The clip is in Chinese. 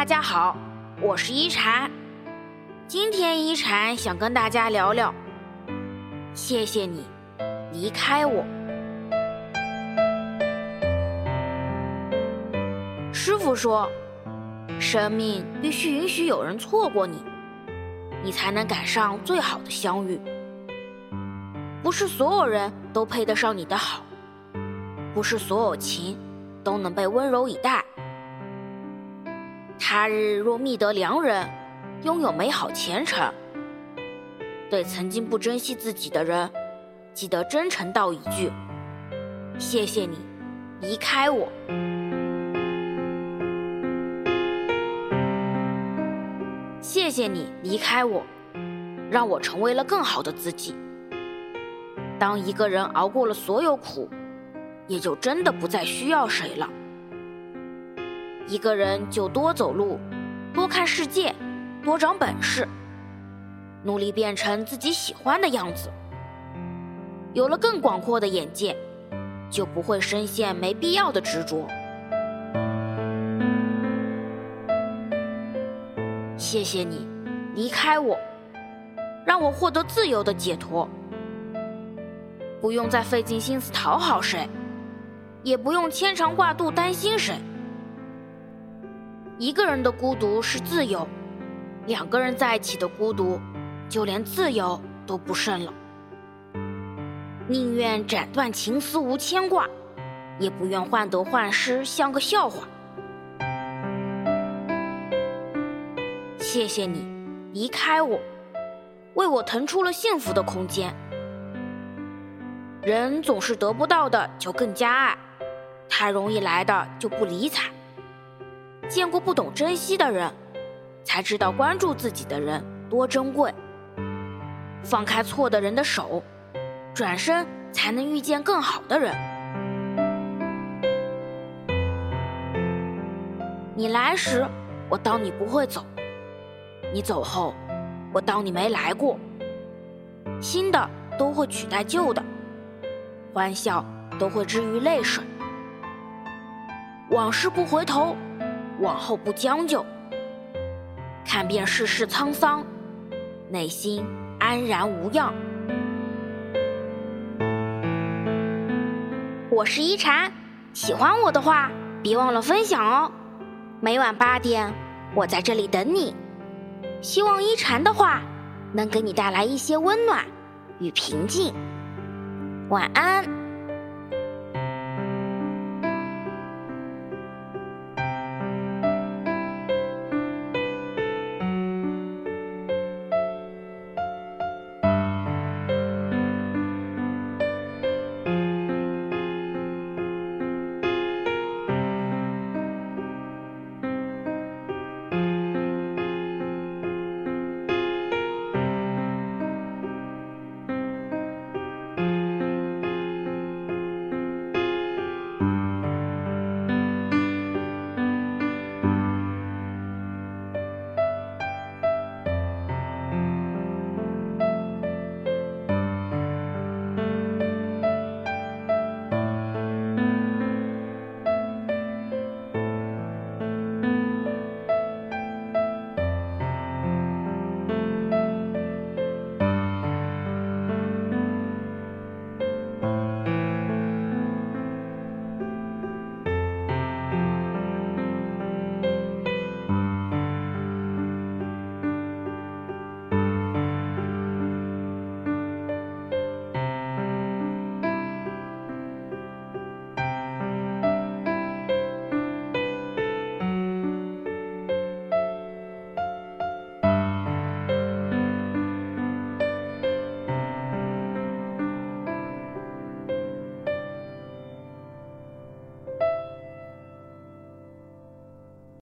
大家好，我是一禅。今天一禅想跟大家聊聊，谢谢你离开我。师傅说，生命必须允许有人错过你，你才能赶上最好的相遇。不是所有人都配得上你的好，不是所有情都能被温柔以待。他日若觅得良人，拥有美好前程，对曾经不珍惜自己的人，记得真诚道一句：“谢谢你离开我。”谢谢你离开我，让我成为了更好的自己。当一个人熬过了所有苦，也就真的不再需要谁了。一个人就多走路，多看世界，多长本事，努力变成自己喜欢的样子。有了更广阔的眼界，就不会深陷没必要的执着。谢谢你离开我，让我获得自由的解脱，不用再费尽心思讨好谁，也不用牵肠挂肚担心谁。一个人的孤独是自由，两个人在一起的孤独，就连自由都不剩了。宁愿斩断情丝无牵挂，也不愿患得患失像个笑话。谢谢你离开我，为我腾出了幸福的空间。人总是得不到的就更加爱，太容易来的就不理睬。见过不懂珍惜的人，才知道关注自己的人多珍贵。放开错的人的手，转身才能遇见更好的人。你来时，我当你不会走；你走后，我当你没来过。新的都会取代旧的，欢笑都会治愈泪水。往事不回头。往后不将就，看遍世事沧桑，内心安然无恙。我是一禅，喜欢我的话，别忘了分享哦。每晚八点，我在这里等你。希望一禅的话能给你带来一些温暖与平静。晚安。